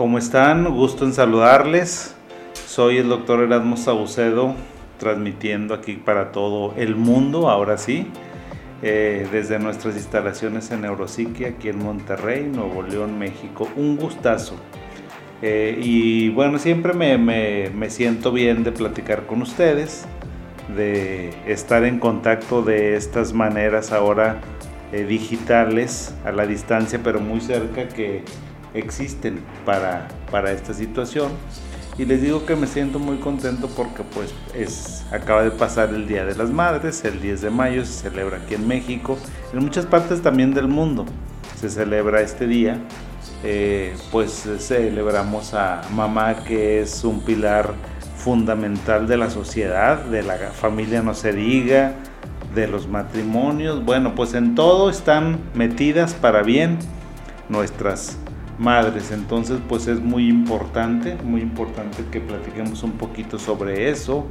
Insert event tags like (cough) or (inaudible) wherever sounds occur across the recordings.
¿Cómo están? Gusto en saludarles. Soy el doctor Erasmo Saucedo, transmitiendo aquí para todo el mundo, ahora sí, eh, desde nuestras instalaciones en Neuropsiquia, aquí en Monterrey, Nuevo León, México. Un gustazo. Eh, y bueno, siempre me, me, siento bien de platicar con ustedes, de estar en contacto de estas maneras ahora eh, digitales, a la distancia, pero muy cerca que existen para, para esta situación. Y les digo que me siento muy contento porque pues es, acaba de pasar el Día de las Madres, el 10 de mayo se celebra aquí en México, en muchas partes también del mundo se celebra este día. Eh, pues celebramos a mamá que es un pilar fundamental de la sociedad, de la familia no se diga, de los matrimonios, bueno pues en todo están metidas para bien nuestras madres. Entonces, pues es muy importante, muy importante que platiquemos un poquito sobre eso,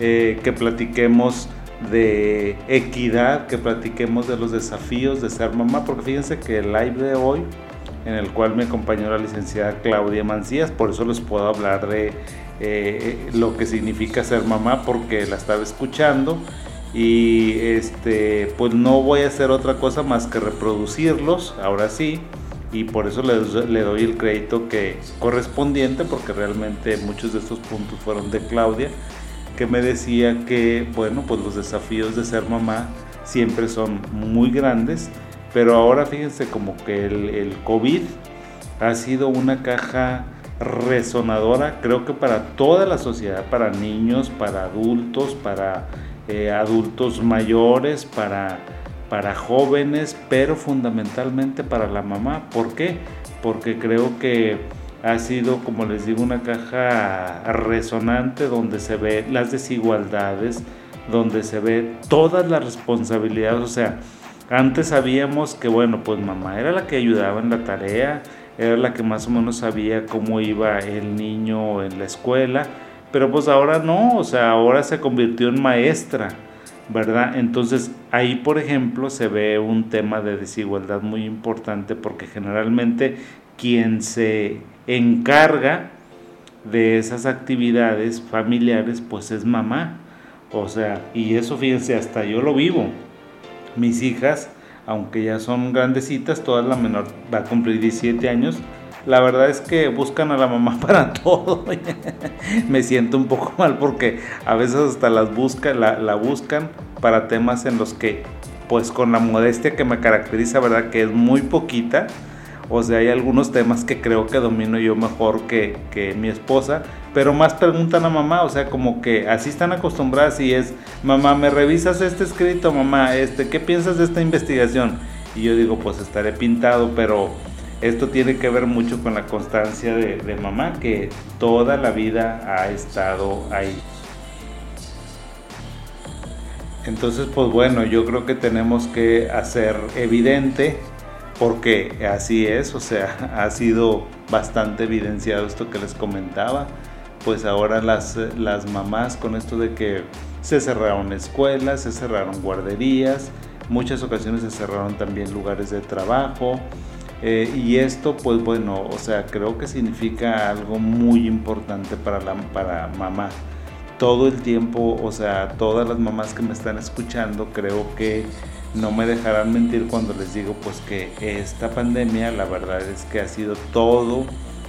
eh, que platiquemos de equidad, que platiquemos de los desafíos de ser mamá, porque fíjense que el live de hoy, en el cual me acompañó la licenciada Claudia Mancías, por eso les puedo hablar de eh, lo que significa ser mamá, porque la estaba escuchando y este pues no voy a hacer otra cosa más que reproducirlos ahora sí y por eso le, doy el crédito que correspondiente porque realmente muchos de estos puntos fueron de Claudia que me decía que bueno pues los desafíos de ser mamá siempre son muy grandes pero ahora fíjense como que el, el COVID ha sido una caja resonadora creo que para toda la sociedad para niños para adultos para eh, adultos mayores para para jóvenes, pero fundamentalmente para la mamá. ¿Por qué? Porque creo que ha sido, como les digo, una caja resonante donde se ve las desigualdades, donde se ve todas las responsabilidades. O sea, antes sabíamos que, bueno, pues mamá era la que ayudaba en la tarea, era la que más o menos sabía cómo iba el niño en la escuela, pero pues ahora no, o sea, ahora se convirtió en maestra ¿verdad? Entonces ahí, por ejemplo, se ve un tema de desigualdad muy importante porque generalmente quien se encarga de esas actividades familiares, pues es mamá. O sea, y eso fíjense, hasta yo lo vivo. Mis hijas, aunque ya son grandecitas, toda la menor va a cumplir 17 años, la verdad es que buscan a la mamá (laughs) para todo. Me siento un poco mal porque a veces hasta las busca, la, buscan para temas en los que, pues con la modestia que me caracteriza, ¿verdad? Que es muy poquita. O sea, hay algunos temas que creo que domino yo mejor que, que mi esposa, pero más preguntan a mamá, o sea, como que así están acostumbradas y es, mamá, ¿me revisas este escrito, mamá? Este, ¿Qué piensas de esta investigación? Y yo digo, pues estaré pintado, pero esto tiene que ver mucho con la constancia de, mamá que toda la vida ha estado ahí. Entonces, pues bueno, yo creo que tenemos que hacer evidente, porque así es, o sea, (laughs) ha sido bastante evidenciado esto que les comentaba, pues ahora las, las mamás con esto de que se cerraron escuelas, se cerraron guarderías, muchas ocasiones se cerraron también lugares de trabajo, eh, y esto, pues bueno, o sea, creo que significa algo muy importante para, la, para mamá. Todo el tiempo, o sea, todas las mamás que me están escuchando, creo que no me dejarán mentir cuando les digo pues que esta pandemia, la verdad es que ha sido todo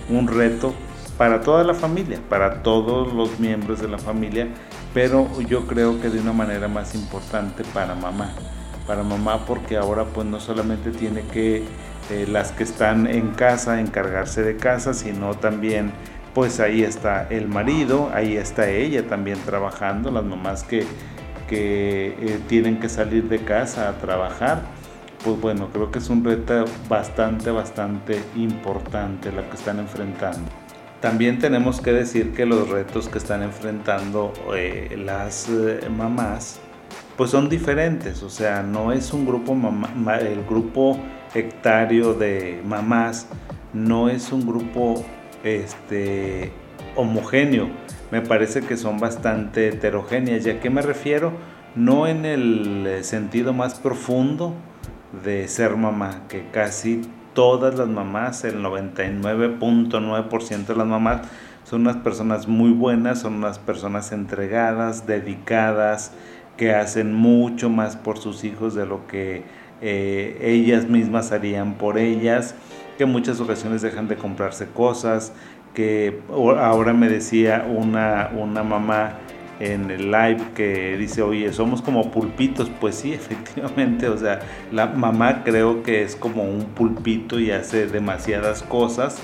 un reto para toda la familia, para todos los miembros de la familia, pero yo creo que de una manera más importante para mamá. Para mamá porque ahora pues no solamente tiene que eh, las que están en casa, encargarse de casa, sino también pues ahí está el marido, ahí está ella también trabajando, las mamás que, que eh, tienen que salir de casa a trabajar. Pues bueno, creo que es un reto bastante, bastante importante lo que están enfrentando. También tenemos que decir que los retos que están enfrentando eh, las mamás pues son diferentes, o sea, no es un grupo, el grupo hectario de mamás no es un grupo este, homogéneo. Me parece que son bastante heterogéneas. ¿Y a qué me refiero? No en el sentido más profundo de ser mamá, que casi todas las mamás, el 99.9% de las mamás son unas personas muy buenas, son unas personas entregadas, dedicadas, que hacen mucho más por sus hijos de lo que eh, ellas mismas harían por ellas, que en muchas ocasiones dejan de comprarse cosas, que ahora me decía una, una mamá en el live que dice, oye, somos como pulpitos, pues sí, (laughs) efectivamente, o sea, la mamá creo que es como un pulpito y hace demasiadas cosas,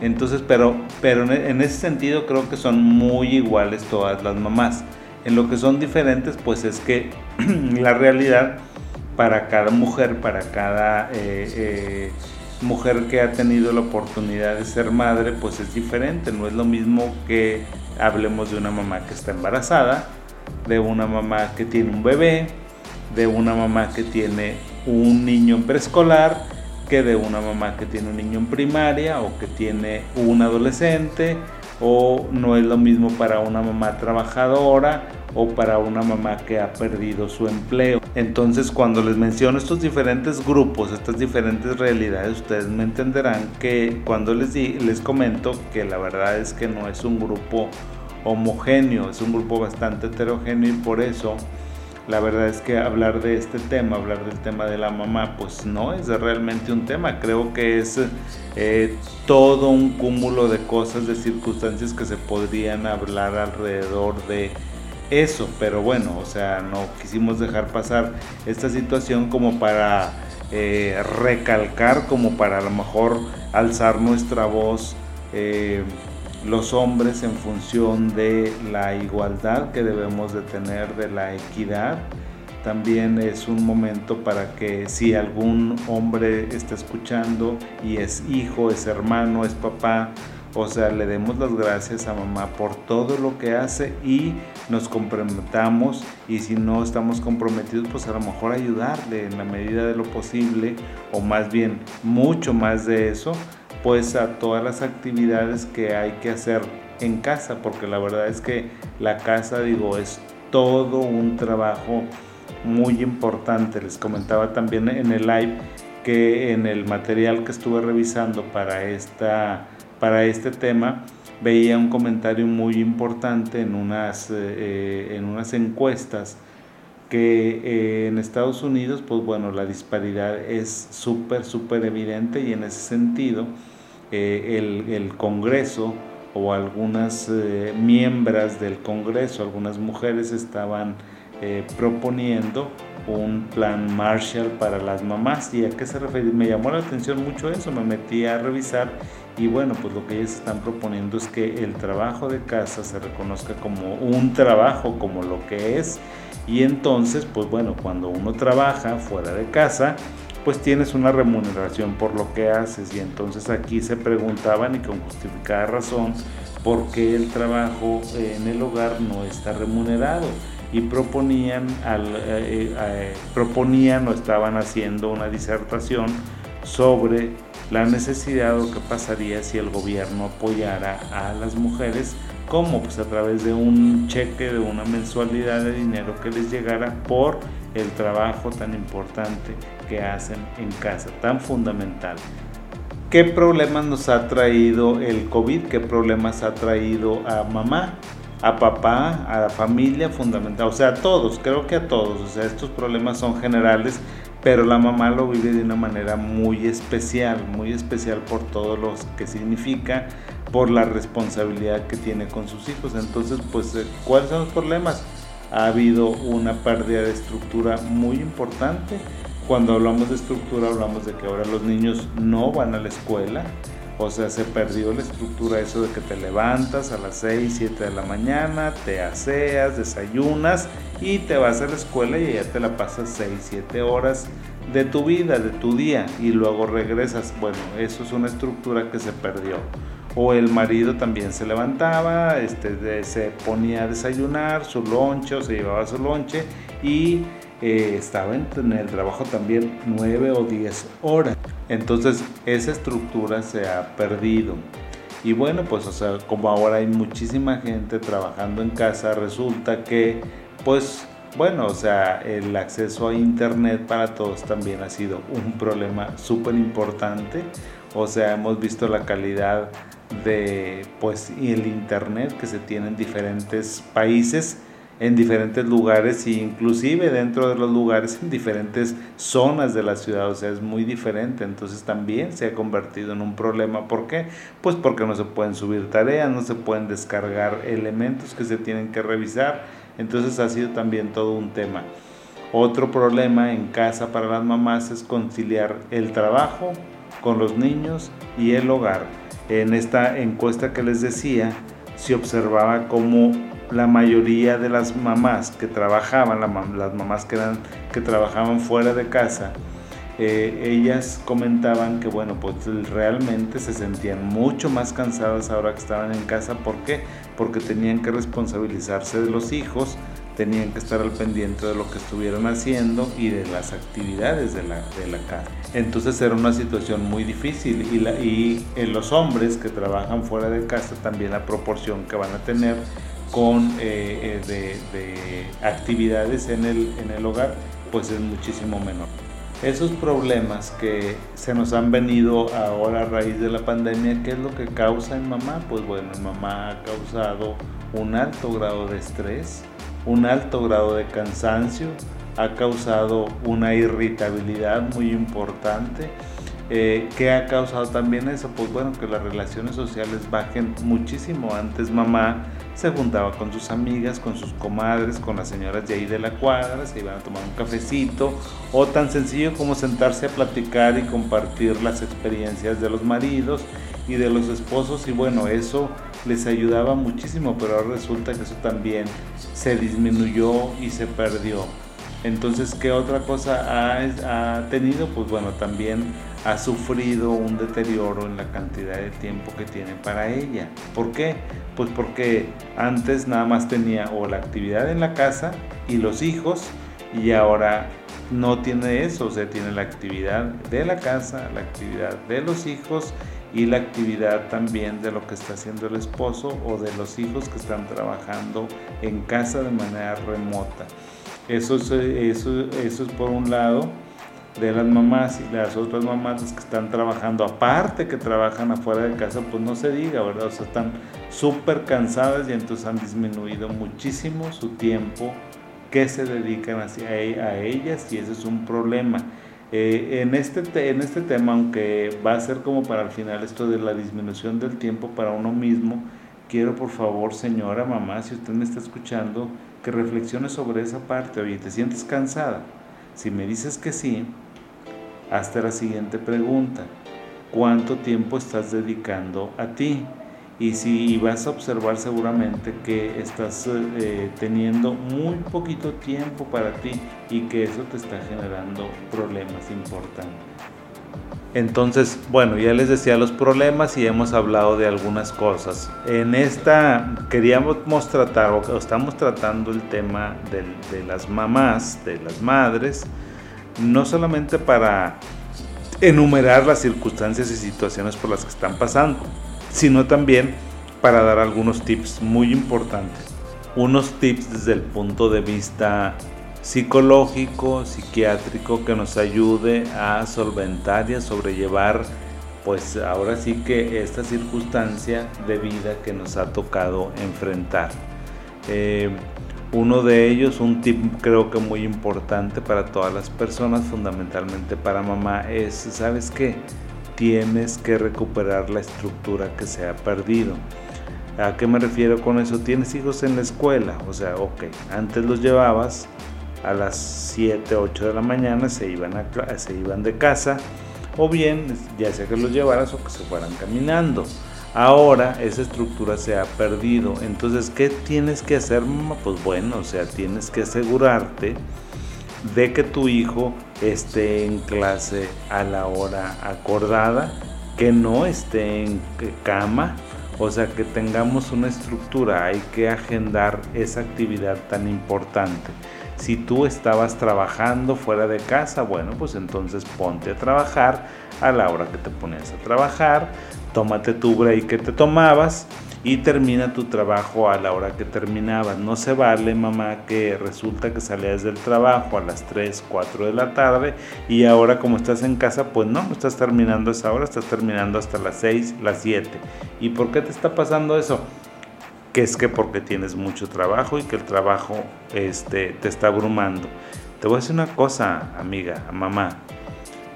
entonces, pero, pero en ese sentido creo que son muy iguales todas las mamás. En lo que son diferentes, pues es que (clears throat) la realidad para cada mujer, para cada eh, eh, mujer que ha tenido la oportunidad de ser madre, pues es diferente. No es lo mismo que hablemos de una mamá que está embarazada, de una mamá que tiene un bebé, de una mamá que tiene un niño en preescolar, que de una mamá que tiene un niño en primaria o que tiene un adolescente o no es lo mismo para una mamá trabajadora o para una mamá que ha perdido su empleo. Entonces cuando les menciono estos diferentes grupos, estas diferentes realidades, ustedes me entenderán que cuando les, les comento que la verdad es que no es un grupo homogéneo, es un grupo bastante heterogéneo y por eso la verdad es que hablar de este tema, hablar del tema de la mamá, pues no es realmente un tema. Creo que es eh, todo un cúmulo de cosas, de circunstancias que se podrían hablar alrededor de eso. Pero bueno, o sea, no quisimos dejar pasar esta situación como para eh, recalcar, como para a lo mejor alzar nuestra voz. Eh, los hombres en función de la igualdad que debemos de tener, de la equidad. También es un momento para que si algún hombre está escuchando y es hijo, es hermano, es papá, o sea, le demos las gracias a mamá por todo lo que hace y nos comprometamos y si no estamos comprometidos, pues a lo mejor ayudarle en la medida de lo posible o más bien mucho más de eso pues a todas las actividades que hay que hacer en casa, porque la verdad es que la casa, digo, es todo un trabajo muy importante. Les comentaba también en el live que en el material que estuve revisando para, esta, para este tema, veía un comentario muy importante en unas, eh, en unas encuestas que eh, en Estados Unidos, pues bueno, la disparidad es súper, súper evidente y en ese sentido, eh, el, Congreso o algunas eh, miembros del Congreso, algunas mujeres estaban eh, proponiendo un plan Marshall para las mamás. ¿Y a qué se refiere? Me llamó la atención mucho eso, me metí a revisar y bueno, pues lo que ellos están proponiendo es que el trabajo de casa se reconozca como un trabajo, como lo que es. Y entonces, pues bueno, cuando uno trabaja fuera de casa, pues tienes una remuneración por lo que haces. Y entonces aquí se preguntaban y con justificada razón por qué el trabajo en el hogar no está remunerado. Y proponían, al, eh, eh, proponían o estaban haciendo una disertación sobre la necesidad o qué pasaría si el gobierno apoyara a las mujeres como pues a través de un cheque de una mensualidad de dinero que les llegara por el trabajo tan importante que hacen en casa, tan fundamental. ¿Qué problemas nos ha traído el COVID? ¿Qué problemas ha traído a mamá, a papá, a la familia fundamental? O sea, a todos, creo que a todos. O sea, estos problemas son generales, pero la mamá lo vive de una manera muy especial, muy especial por todo lo que significa, por la responsabilidad que tiene con sus hijos. Entonces, pues, eh, ¿cuáles son los problemas? ha habido una pérdida de estructura muy importante. Cuando hablamos de estructura hablamos de que ahora los niños no van a la escuela, o sea, se perdió la estructura eso de que te levantas a las 6, 7 de la mañana, te aseas, desayunas y te vas a la escuela y ya te la pasas 6, 7 horas de tu vida, de tu día y luego regresas. Bueno, eso es una estructura que se perdió o el marido también se levantaba, este, se ponía a desayunar su lonche se llevaba su lonche y eh, estaba en, el trabajo también nueve o diez horas. Entonces esa estructura se ha perdido. Y bueno, pues o sea, como ahora hay muchísima gente trabajando en casa, resulta que pues bueno, o sea, el acceso a Internet para todos también ha sido un problema súper importante. O sea, hemos visto la calidad de, pues, el Internet que se tiene en diferentes países, en diferentes lugares e inclusive dentro de los lugares en diferentes zonas de la ciudad. O sea, es muy diferente. Entonces también se ha convertido en un problema. ¿Por qué? Pues porque no se pueden subir tareas, no se pueden descargar elementos que se tienen que revisar entonces ha sido también todo un tema. Otro problema en casa para las mamás es conciliar el trabajo con los niños y el hogar. En esta encuesta que les decía, se observaba cómo la mayoría de las mamás que trabajaban, las mamás que, eran, que trabajaban fuera de casa, eh, ellas comentaban que bueno, pues realmente se sentían mucho más cansadas ahora que estaban en casa. ¿Por qué? Porque tenían que responsabilizarse de los hijos, tenían que estar al pendiente de lo que estuvieran haciendo y de las actividades de la, de la casa. Entonces era una situación muy difícil y, la, y en los hombres que trabajan fuera de casa también la proporción que van a tener con eh, eh, de, de, actividades en el, en el hogar pues es muchísimo menor. Esos problemas que se nos han venido ahora a raíz de la pandemia, ¿qué es lo que causa en mamá? Pues bueno, en mamá ha causado un alto grado de estrés, un alto grado de cansancio, ha causado una irritabilidad muy importante. Eh, ¿Qué ha causado también eso? Pues bueno, que las relaciones sociales bajen muchísimo. Antes mamá se juntaba con sus amigas, con sus comadres, con las señoras de ahí de la cuadra, se iban a tomar un cafecito o tan sencillo como sentarse a platicar y compartir las experiencias de los maridos y de los esposos y bueno, eso les ayudaba muchísimo, pero ahora resulta que eso también se disminuyó y se perdió. Entonces, ¿qué otra cosa ha, tenido? Pues bueno, también ha sufrido un deterioro en la cantidad de tiempo que tiene para ella. ¿Por qué? Pues porque antes nada más tenía o la actividad en la casa y los hijos y ahora no tiene eso, o sea, tiene la actividad de la casa, la actividad de los hijos y la actividad también de lo que está haciendo el esposo o de los hijos que están trabajando en casa de manera remota. Eso es, eso, eso es por un lado de las mamás y las otras mamás que están trabajando, aparte que trabajan afuera de casa, pues no se diga, ¿verdad? O sea, están súper cansadas y entonces han disminuido muchísimo su tiempo que se dedican hacia, e, a ellas y ese es un problema. Eh, en, este en este tema, aunque va a ser como para el final esto de la disminución del tiempo para uno mismo, quiero por favor, señora, mamá, si usted me está escuchando, que reflexione sobre esa parte. Oye, ¿te sientes cansada? Si me dices que sí, hasta la siguiente pregunta. ¿Cuánto tiempo estás dedicando a ti? Y si vas a observar seguramente que estás eh, teniendo muy poquito tiempo para ti y que eso te está generando problemas importantes. Entonces, bueno, ya les decía los problemas y hemos hablado de algunas cosas. En esta queríamos tratar, o estamos tratando el tema de las mamás, de las madres, no solamente para enumerar las circunstancias y situaciones por las que están pasando, sino también para dar algunos tips muy importantes. Unos tips desde el punto de vista psicológico, psiquiátrico, que nos ayude a solventar y a sobrellevar, pues ahora sí que esta circunstancia de vida que nos ha tocado enfrentar. Eh, uno de ellos, un tip creo que muy importante para todas las personas, fundamentalmente para mamá, es, ¿sabes qué? Tienes que recuperar la estructura que se ha perdido. ¿A qué me refiero con eso? Tienes hijos en la escuela, o sea, ok, antes los llevabas a las 7, 8 de la mañana, se iban, se iban de casa, o bien ya sea que los llevaras o que se fueran caminando. Ahora esa estructura se ha perdido. Entonces, ¿qué tienes que hacer, Pues bueno, o sea, tienes que asegurarte de que tu hijo esté en clase a la hora acordada, que no esté en cama, o sea, que tengamos una estructura, hay que agendar esa actividad tan importante. Si tú estabas trabajando fuera de casa, bueno, pues entonces ponte a trabajar a la hora que te pones a trabajar, tómate tu break que te tomabas y termina tu trabajo a la hora que terminabas. No se vale, mamá, que resulta que salías del trabajo a las 3, 4 de la tarde y ahora como estás en casa, pues no, no estás terminando esa hora, estás terminando hasta las 6, las 7. ¿Y por qué te está pasando eso? Que es que porque tienes mucho trabajo y que el trabajo este, te está abrumando. Te voy a decir una cosa, amiga, mamá.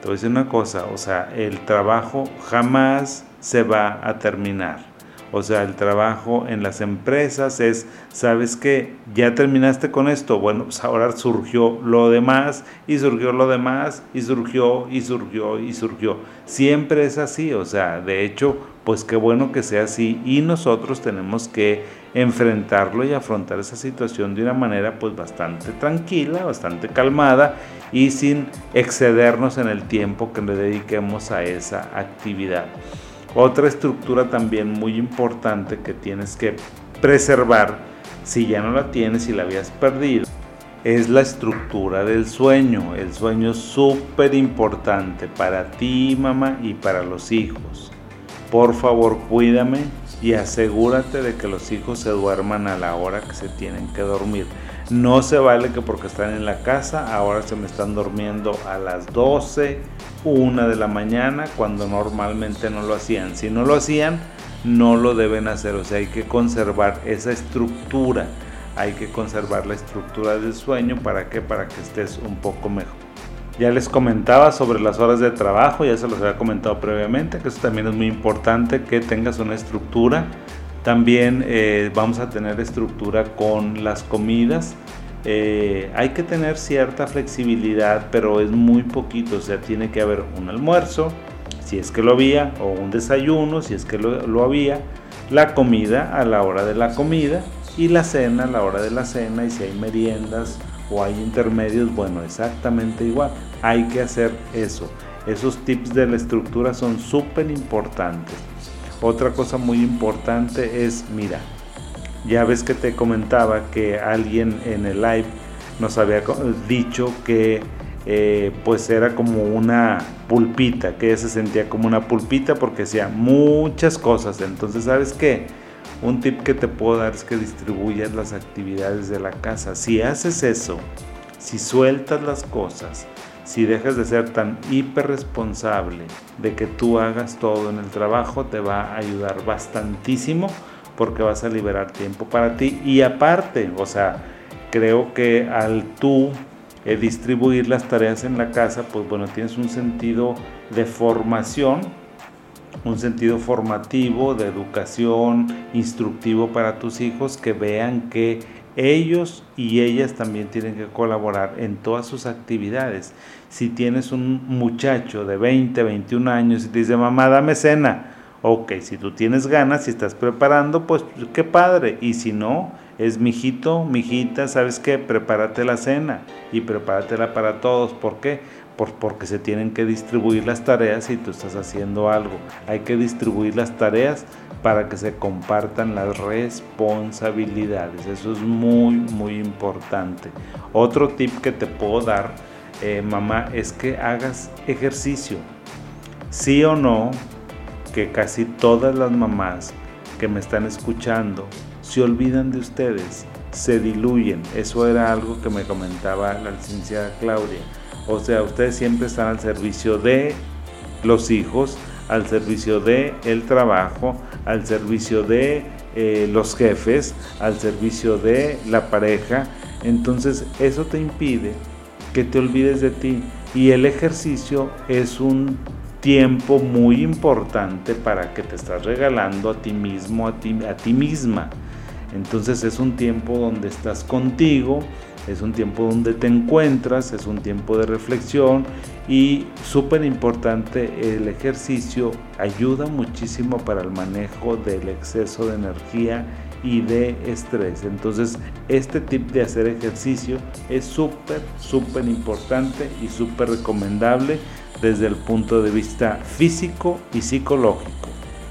Te voy a decir una cosa, o sea, el trabajo jamás se va a terminar. O sea, el trabajo en las empresas es, ¿sabes qué? Ya terminaste con esto. Bueno, pues ahora surgió lo demás y surgió lo demás y surgió y surgió y surgió. Siempre es así, o sea, de hecho, pues qué bueno que sea así y nosotros tenemos que enfrentarlo y afrontar esa situación de una manera pues bastante tranquila, bastante calmada y sin excedernos en el tiempo que le dediquemos a esa actividad. Otra estructura también muy importante que tienes que preservar, si ya no la tienes y la habías perdido, es la estructura del sueño. El sueño es súper importante para ti, mamá, y para los hijos. Por favor, cuídame y asegúrate de que los hijos se duerman a la hora que se tienen que dormir. No se vale que porque están en la casa, ahora se me están durmiendo a las 12, 1 de la mañana, cuando normalmente no lo hacían. Si no lo hacían, no lo deben hacer. O sea, hay que conservar esa estructura. Hay que conservar la estructura del sueño. ¿Para qué? Para que estés un poco mejor. Ya les comentaba sobre las horas de trabajo, ya se los había comentado previamente, que eso también es muy importante, que tengas una estructura también eh, vamos a tener estructura con las comidas. Eh, hay que tener cierta flexibilidad, pero es muy poquito. O sea, tiene que haber un almuerzo, si es que lo había, o un desayuno, si es que lo, lo había, la comida a la hora de la comida y la cena a la hora de la cena. Y si hay meriendas o hay intermedios, bueno, exactamente igual. Hay que hacer eso. Esos tips de la estructura son súper importantes. Otra cosa muy importante es, mira, ya ves que te comentaba que alguien en el live nos había dicho que eh, pues era como una pulpita, que se sentía como una pulpita porque hacía muchas cosas. Entonces, ¿sabes qué? Un tip que te puedo dar es que distribuyas las actividades de la casa. Si haces eso, si sueltas las cosas, si dejas de ser tan hiper responsable de que tú hagas todo en el trabajo, te va a ayudar bastantísimo porque vas a liberar tiempo para ti. Y aparte, o sea, creo que al tú eh, distribuir las tareas en la casa, pues bueno, tienes un sentido de formación, un sentido formativo, de educación, instructivo para tus hijos, que vean que ellos y ellas también tienen que colaborar en todas sus actividades. Si tienes un muchacho de 20, 21 años y te dice, mamá, dame cena, ok, si tú tienes ganas, si estás preparando, pues qué padre. Y si no, es mijito, mijita, ¿sabes qué? Prepárate la cena y prepáratela para todos. ¿Por qué? Porque se tienen que distribuir las tareas si tú estás haciendo algo. Hay que distribuir las tareas para que se compartan las responsabilidades. Eso es muy, muy importante. Otro tip que te puedo dar, eh, mamá, es que hagas ejercicio. Sí o no, que casi todas las mamás que me están escuchando se olvidan de ustedes, se diluyen. Eso era algo que me comentaba la licenciada Claudia. O sea, ustedes siempre están al servicio de los hijos, al servicio de el trabajo, al servicio de eh, los jefes, al servicio de la pareja. Entonces eso te impide que te olvides de ti. Y el ejercicio es un tiempo muy importante para que te estás regalando a ti mismo, a ti, a ti misma. Entonces es un tiempo donde estás contigo, es un tiempo donde te encuentras, es un tiempo de reflexión y súper importante el ejercicio ayuda muchísimo para el manejo del exceso de energía y de estrés. Entonces este tip de hacer ejercicio es súper, súper importante y súper recomendable desde el punto de vista físico y psicológico.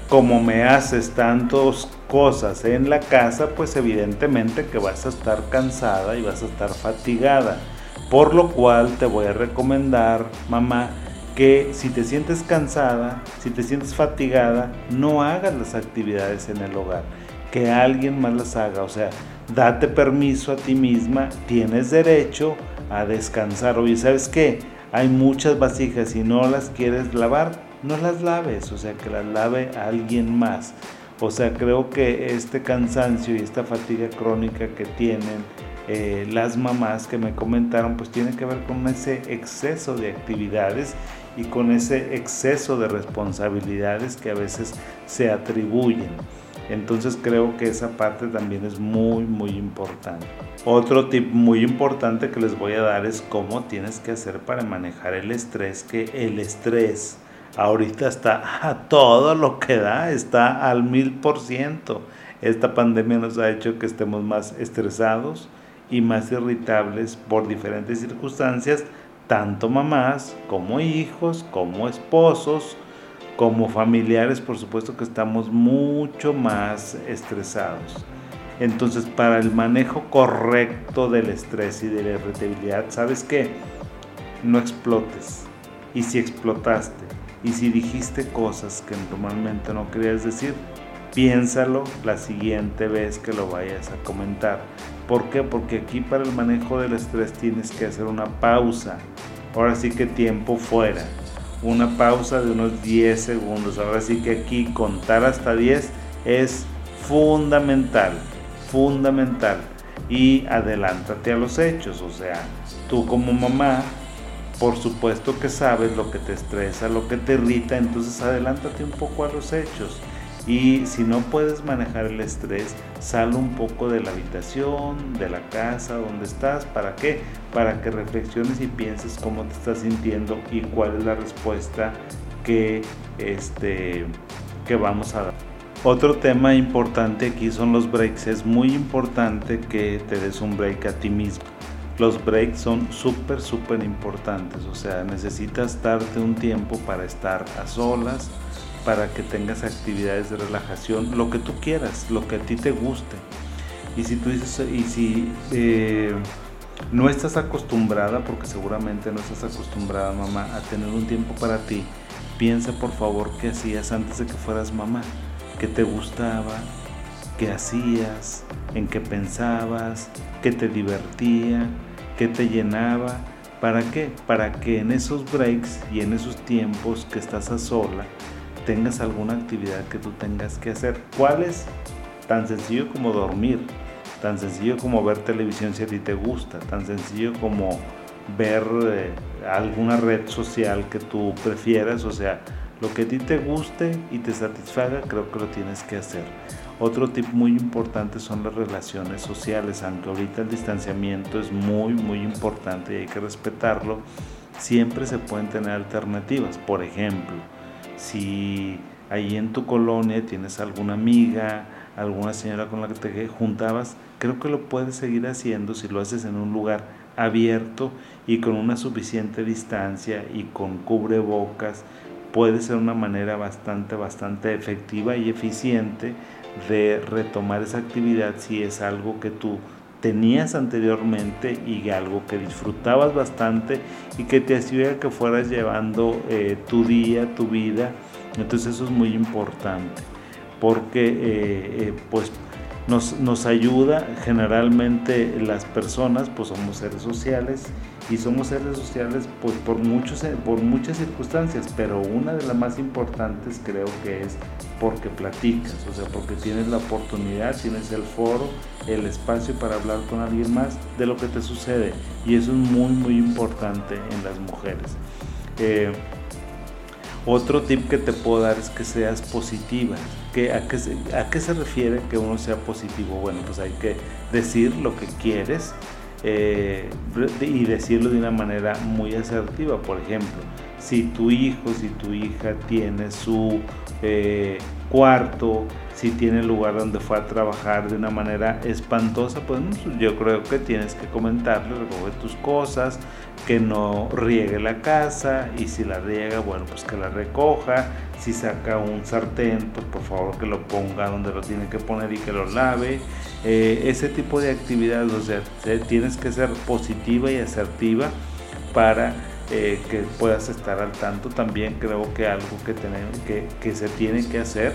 Como me haces tantos cosas en la casa, pues evidentemente que vas a estar cansada y vas a estar fatigada. Por lo cual te voy a recomendar, mamá, que si te sientes cansada, si te sientes fatigada, no hagas las actividades en el hogar. que alguien más las haga. O sea, date permiso a ti misma, tienes derecho a descansar. Oye, ¿sabes qué? Hay muchas vasijas y no las quieres lavar, no las laves, o sea, que las lave alguien más. O sea, creo que este cansancio y esta fatiga crónica que tienen eh, las mamás que me comentaron, pues tiene que ver con ese exceso de actividades y con ese exceso de responsabilidades que a veces se atribuyen. Entonces creo que esa parte también es muy, muy importante. Otro tip muy importante que les voy a dar es cómo tienes que hacer para manejar el estrés, que el estrés ahorita está (laughs) a todo lo que da, está al mil por ciento. Esta pandemia nos ha hecho que estemos más estresados y más irritables por diferentes circunstancias, tanto mamás como hijos, como esposos, como familiares, por supuesto que estamos mucho más estresados. Entonces, para el manejo correcto del estrés y de la irritabilidad, ¿sabes qué? No explotes. Y si explotaste, y si dijiste cosas que normalmente no querías decir, piénsalo la siguiente vez que lo vayas a comentar. ¿Por qué? Porque aquí para el manejo del estrés tienes que hacer una pausa. Ahora sí que tiempo fuera. Una pausa de unos 10 segundos. Ahora sí que aquí contar hasta 10 es fundamental. Fundamental. Y adelántate a los hechos. O sea, tú como mamá por supuesto que sabes lo que te estresa, lo que te irrita, entonces adelántate un poco a los hechos. Y si no puedes manejar el estrés, sal un poco de la habitación, de la casa donde estás. ¿Para qué? Para que reflexiones y pienses cómo te estás sintiendo y cuál es la respuesta que, este, que vamos a dar. Otro tema importante aquí son los breaks. Es muy importante que te des un break a ti mismo los breaks son súper, súper importantes. O sea, necesitas darte un tiempo para estar a solas, para que tengas actividades de relajación, lo que tú quieras, lo que a ti te guste. Y si tú dices, y si eh, no estás acostumbrada, porque seguramente no estás acostumbrada, mamá, a tener un tiempo para ti, piensa por favor qué hacías antes de que fueras mamá, qué te gustaba, qué hacías, en qué pensabas, qué te divertía que te llenaba. ¿Para qué? Para que en esos breaks y en esos tiempos que estás a sola tengas alguna actividad que tú tengas que hacer. ¿Cuál es? Tan sencillo como dormir, tan sencillo como ver televisión si a ti te gusta, tan sencillo como ver eh, alguna red social que tú prefieras, o sea, lo que a ti te guste y te satisfaga, creo que lo tienes que hacer. Otro tip muy importante son las relaciones sociales, aunque ahorita el distanciamiento es muy, muy importante y hay que respetarlo, siempre se pueden tener alternativas. Por ejemplo, si ahí en tu colonia tienes alguna amiga, alguna señora con la que te juntabas, creo que lo puedes seguir haciendo si lo haces en un lugar abierto y con una suficiente distancia y con cubrebocas. Puede ser una manera bastante, bastante efectiva y eficiente de retomar esa actividad si es algo que tú tenías anteriormente y algo que disfrutabas bastante y que te hacía que fueras llevando eh, tu día, tu vida. Entonces eso es muy importante porque eh, eh, pues nos, ayuda generalmente las personas, pues somos seres sociales y somos seres sociales pues, por, muchos, por muchas circunstancias, pero una de las más importantes creo que es porque platicas, o sea, porque tienes la oportunidad, tienes el foro, el espacio para hablar con alguien más de lo que te sucede y eso es muy muy importante en las mujeres. Eh, otro tip que te puedo dar es que seas positiva. ¿Qué, a, qué ¿A qué se refiere que uno sea positivo? Bueno, pues hay que decir lo que quieres eh, y decirlo de una manera muy asertiva. Por ejemplo, si tu hijo, si tu hija tiene su eh, cuarto, si tiene el lugar donde fue a trabajar de una manera espantosa, pues yo creo que tienes que comentarle, recoge tus cosas, que no riegue la casa y si la riega, bueno, pues que la recoja. Si saca un sartén, pues por favor que lo ponga donde lo tiene que poner y que lo lave. Eh, ese tipo de actividades, o sea, tienes que ser positiva y asertiva para eh, que puedas estar al tanto. También creo que algo que, se tiene que hacer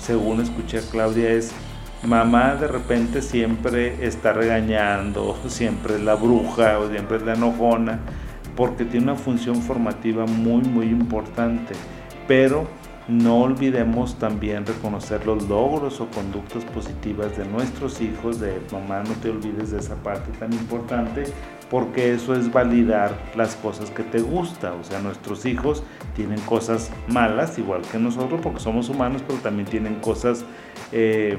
según escuché a Claudia, es mamá de repente siempre está regañando, (laughs) siempre es la bruja o siempre es la enojona, porque tiene una función formativa muy, muy importante. Pero no olvidemos también reconocer los logros o conductas positivas de nuestros hijos, de mamá, no te olvides de esa parte tan importante, porque eso es validar las cosas que te gusta. O sea, nuestros hijos tienen cosas malas, igual que nosotros, porque somos humanos, pero también tienen cosas, eh,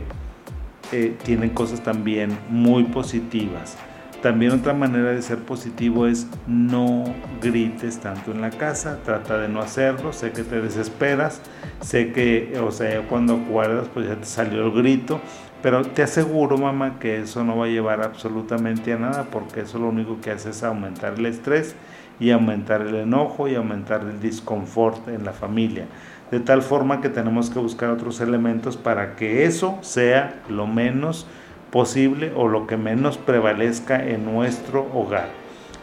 eh, tienen cosas también muy positivas. También otra manera de ser positivo es no grites tanto en la casa, trata de no hacerlo, sé que te desesperas, sé que, o sea, cuando acuerdas pues ya te salió el grito, pero te aseguro mamá que eso no va a llevar absolutamente a nada porque eso lo único que hace es aumentar el estrés y aumentar el enojo y aumentar el disconfort en la familia. De tal forma que tenemos que buscar otros elementos para que eso sea lo menos posible o lo que menos prevalezca en nuestro hogar.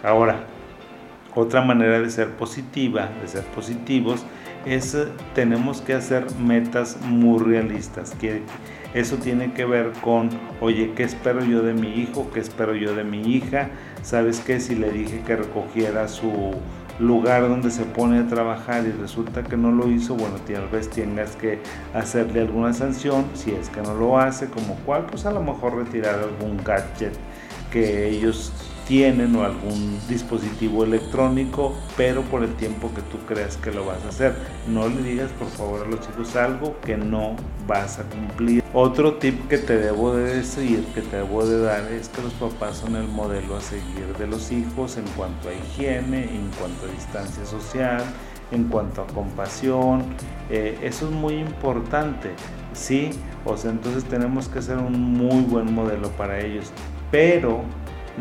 Ahora, otra manera de ser positiva, de ser positivos, es eh, tenemos que hacer metas muy realistas. Que eso tiene que ver con, oye, ¿qué espero yo de mi hijo? ¿Qué espero yo de mi hija? ¿Sabes qué? Si le dije que recogiera su lugar donde se pone a trabajar y resulta que no lo hizo, bueno, tal vez tengas que hacerle alguna sanción, si es que no lo hace, como cual, pues a lo mejor retirar algún gadget que ellos tienen o algún dispositivo electrónico, pero por el tiempo que tú creas que lo vas a hacer. No le digas por favor a los chicos algo que no vas a cumplir. Otro tip que te debo de decir, que te debo de dar, es que los papás son el modelo a seguir de los hijos en cuanto a higiene, en cuanto a distancia social, en cuanto a compasión. Eh, eso es muy importante, ¿sí? O sea, entonces tenemos que ser un muy buen modelo para ellos. Pero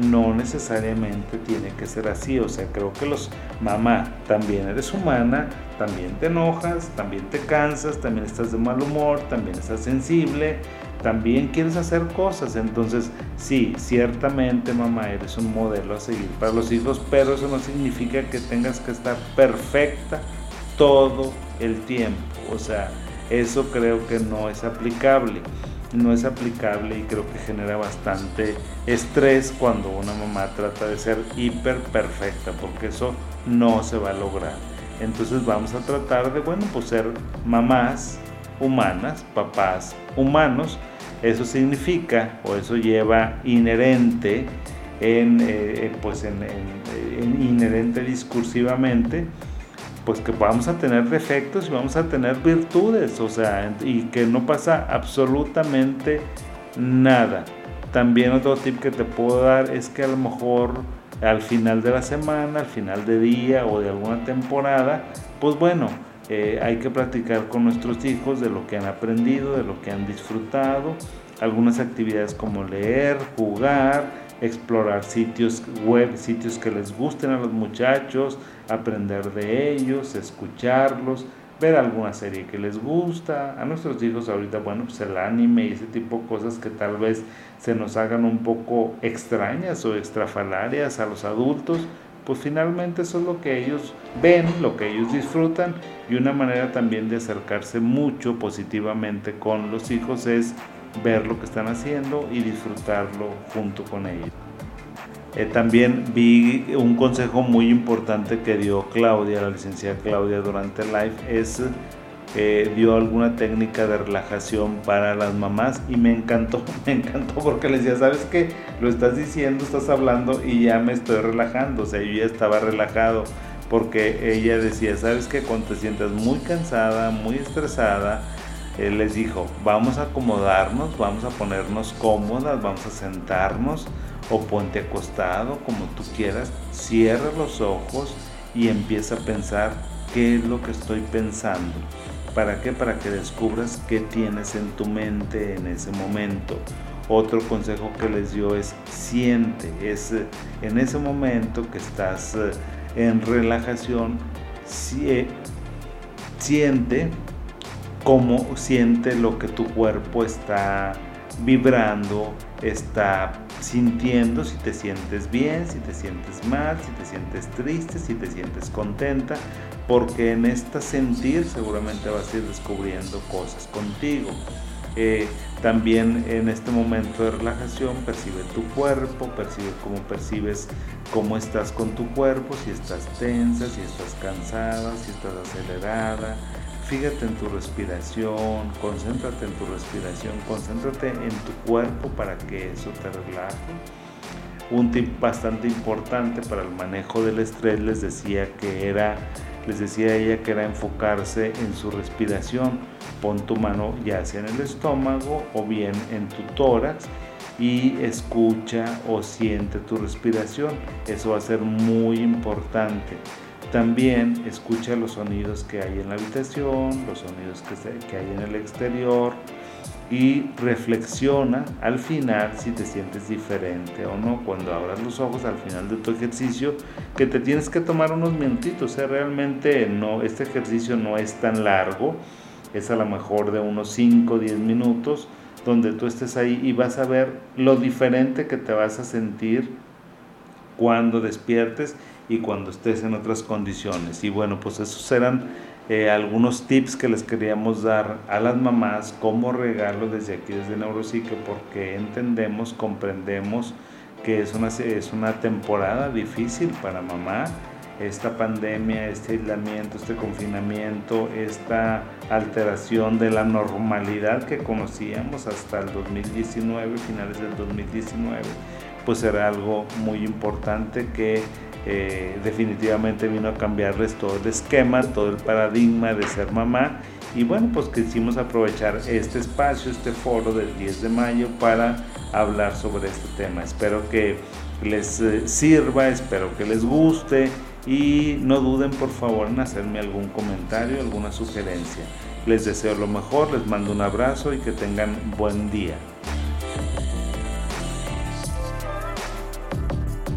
no necesariamente tiene que ser así. O sea, creo que los mamá, también eres humana, también te enojas, también te cansas, también estás de mal humor, también estás sensible, también quieres hacer cosas. Entonces, sí, ciertamente mamá, eres un modelo a seguir para los hijos, pero eso no significa que tengas que estar perfecta todo el tiempo. O sea, eso creo que no es aplicable no es aplicable y creo que genera bastante estrés cuando una mamá trata de ser hiper perfecta, porque eso no se va a lograr. Entonces vamos a tratar de, bueno, pues ser mamás humanas, papás humanos. Eso significa, o eso lleva inherente, en, eh, pues en, inherente discursivamente, pues que vamos a tener defectos y vamos a tener virtudes, o sea, y que no pasa absolutamente nada. También otro tip que te puedo dar es que a lo mejor al final de la semana, al final de día o de alguna temporada, pues bueno, eh, hay que platicar con nuestros hijos de lo que han aprendido, de lo que han disfrutado, algunas actividades como leer, jugar, explorar sitios web, sitios que les gusten a los muchachos, aprender de ellos, escucharlos, ver alguna serie que les gusta. A nuestros hijos ahorita, bueno, pues el anime y ese tipo de cosas que tal vez se nos hagan un poco extrañas o extrafalarias a los adultos, pues finalmente eso es lo que ellos ven, lo que ellos disfrutan y una manera también de acercarse mucho positivamente con los hijos es ver lo que están haciendo y disfrutarlo junto con ellos. Eh, también vi un consejo muy importante que dio Claudia, la licenciada Claudia durante el live, es eh, dio alguna técnica de relajación para las mamás y me encantó, (laughs) me encantó porque les decía, sabes que lo estás diciendo, estás hablando y ya me estoy relajando, o sea, yo ya estaba relajado porque ella decía, sabes que cuando te sientas muy cansada, muy estresada, él les dijo, vamos a acomodarnos, vamos a ponernos cómodas, vamos a sentarnos, o ponte acostado como tú quieras, cierra los ojos y empieza a pensar qué es lo que estoy pensando. ¿Para qué? Para que descubras qué tienes en tu mente en ese momento. Otro consejo que les dio es siente, es en ese momento que estás eh, en relajación, siente cómo siente lo que tu cuerpo está vibrando, está sintiendo si te sientes bien, si te sientes mal, si te sientes triste, si te sientes contenta, porque en este sentir seguramente vas a ir descubriendo cosas contigo. Eh, también en este momento de relajación percibe tu cuerpo, percibe cómo percibes cómo estás con tu cuerpo, si estás tensa, si estás cansada, si estás acelerada. Fíjate en tu respiración, concéntrate en tu respiración, concéntrate en tu cuerpo para que eso te relaje. Un tip bastante importante para el manejo del estrés les decía que era les decía ella que era enfocarse en su respiración. Pon tu mano ya sea en el estómago o bien en tu tórax y escucha o siente tu respiración. Eso va a ser muy importante. También escucha los sonidos que hay en la habitación, los sonidos que, hay en el exterior y reflexiona al final si te sientes diferente o no. Cuando abras los ojos al final de tu ejercicio que te tienes que tomar unos minutitos sea realmente no este ejercicio no es tan largo es a lo mejor de unos 5 o 10 minutos donde tú estés ahí y vas a ver lo diferente que te vas a sentir cuando despiertes y cuando estés en otras condiciones y bueno pues esos eran eh, algunos tips que les queríamos dar a las mamás como regalo desde aquí, desde Neuropsique, porque entendemos, comprendemos que es una, es una temporada difícil para mamá. Esta pandemia, este aislamiento, este confinamiento, esta alteración de la normalidad que conocíamos hasta el 2019, finales del 2019, pues era algo muy importante que eh, definitivamente vino a cambiarles todo el esquema, todo el paradigma de ser mamá. Y bueno, pues quisimos aprovechar este espacio, este foro del 10 de mayo para hablar sobre este tema. Espero que les eh, sirva, espero que les guste y no duden por favor en hacerme algún comentario, alguna sugerencia. Les deseo lo mejor, les mando un abrazo y que tengan buen día.